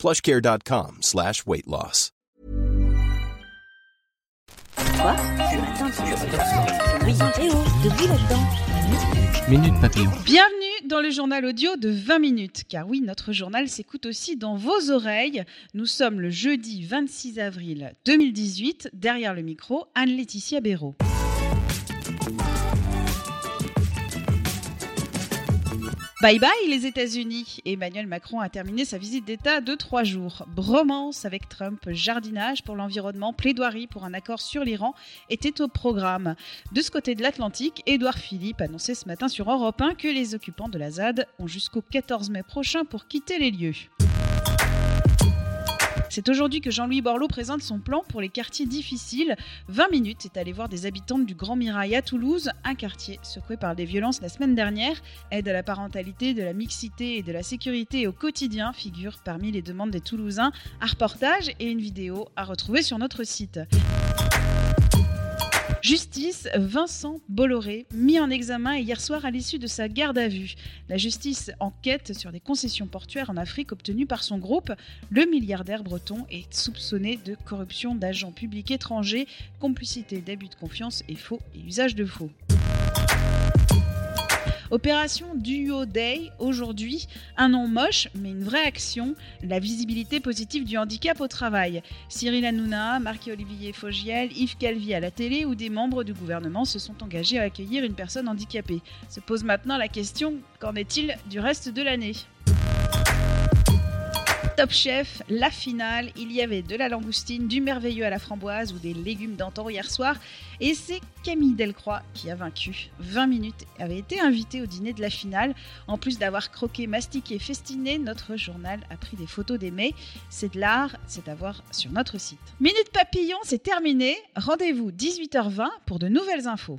plushcare.com slash weight loss. Minute Papillon. Bienvenue dans le journal audio de 20 minutes. Car oui, notre journal s'écoute aussi dans vos oreilles. Nous sommes le jeudi 26 avril 2018. Derrière le micro, Anne-Laetitia Béraud. Bye bye les États-Unis. Emmanuel Macron a terminé sa visite d'État de trois jours. Bromance avec Trump, jardinage pour l'environnement, plaidoirie pour un accord sur l'Iran étaient au programme. De ce côté de l'Atlantique, Édouard Philippe annonçait ce matin sur Europe 1 que les occupants de la ZAD ont jusqu'au 14 mai prochain pour quitter les lieux. C'est aujourd'hui que Jean-Louis Borloo présente son plan pour les quartiers difficiles. 20 minutes est allé voir des habitantes du Grand Mirail à Toulouse, un quartier secoué par des violences la semaine dernière. Aide à la parentalité, de la mixité et de la sécurité au quotidien figurent parmi les demandes des Toulousains. Un reportage et une vidéo à retrouver sur notre site. Justice, Vincent Bolloré, mis en examen hier soir à l'issue de sa garde à vue. La justice enquête sur des concessions portuaires en Afrique obtenues par son groupe. Le milliardaire breton est soupçonné de corruption d'agents publics étrangers, complicité d'abus de confiance et faux et usage de faux. Opération Duo Day, aujourd'hui, un nom moche, mais une vraie action, la visibilité positive du handicap au travail. Cyril Hanouna, Marc-Olivier Fogiel, Yves Calvi à la télé ou des membres du gouvernement se sont engagés à accueillir une personne handicapée. Se pose maintenant la question, qu'en est-il du reste de l'année? Top Chef, la finale, il y avait de la langoustine, du merveilleux à la framboise ou des légumes d'antan hier soir. Et c'est Camille Delcroix qui a vaincu. 20 minutes avait été invitée au dîner de la finale. En plus d'avoir croqué, mastiqué, festiné, notre journal a pris des photos des. C'est de l'art, c'est à voir sur notre site. Minute Papillon, c'est terminé. Rendez-vous 18h20 pour de nouvelles infos.